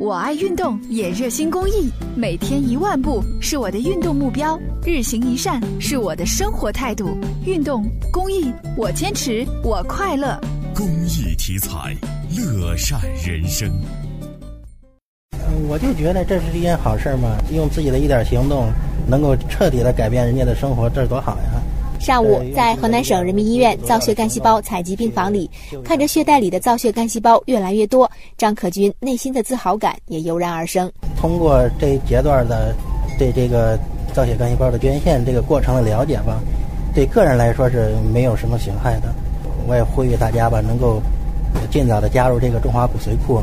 我爱运动，也热心公益。每天一万步是我的运动目标，日行一善是我的生活态度。运动公益，我坚持，我快乐。公益题材，乐善人生。我就觉得这是一件好事嘛，用自己的一点行动，能够彻底的改变人家的生活，这多好呀！上午，在河南省人民医院造血干细胞采集病房里，看着血袋里的造血干细胞越来越多，张可军内心的自豪感也油然而生。通过这一阶段的对这个造血干细胞的捐献这个过程的了解吧，对个人来说是没有什么损害的。我也呼吁大家吧，能够尽早的加入这个中华骨髓库，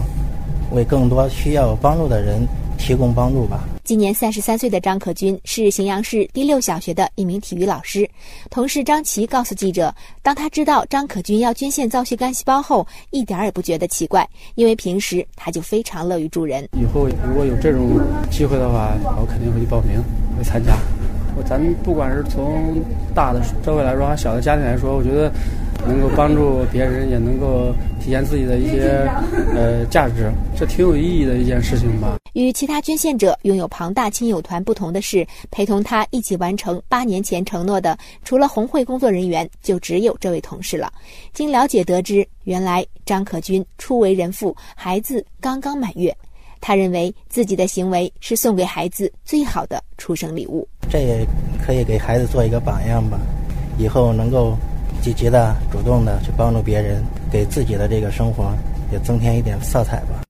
为更多需要帮助的人提供帮助吧。今年三十三岁的张可军是荥阳市第六小学的一名体育老师。同事张琪告诉记者，当他知道张可军要捐献造血干细胞后，一点也不觉得奇怪，因为平时他就非常乐于助人。以后如果有这种机会的话，我肯定会去报名，会参加。咱们不管是从大的社会来说，还是小的家庭来说，我觉得能够帮助别人，也能够体现自己的一些呃价值，这挺有意义的一件事情吧。与其他捐献者拥有庞大亲友团不同的是，陪同他一起完成八年前承诺的，除了红会工作人员，就只有这位同事了。经了解得知，原来张可军初为人父，孩子刚刚满月。他认为自己的行为是送给孩子最好的出生礼物，这也可以给孩子做一个榜样吧，以后能够积极的、主动的去帮助别人，给自己的这个生活也增添一点色彩吧。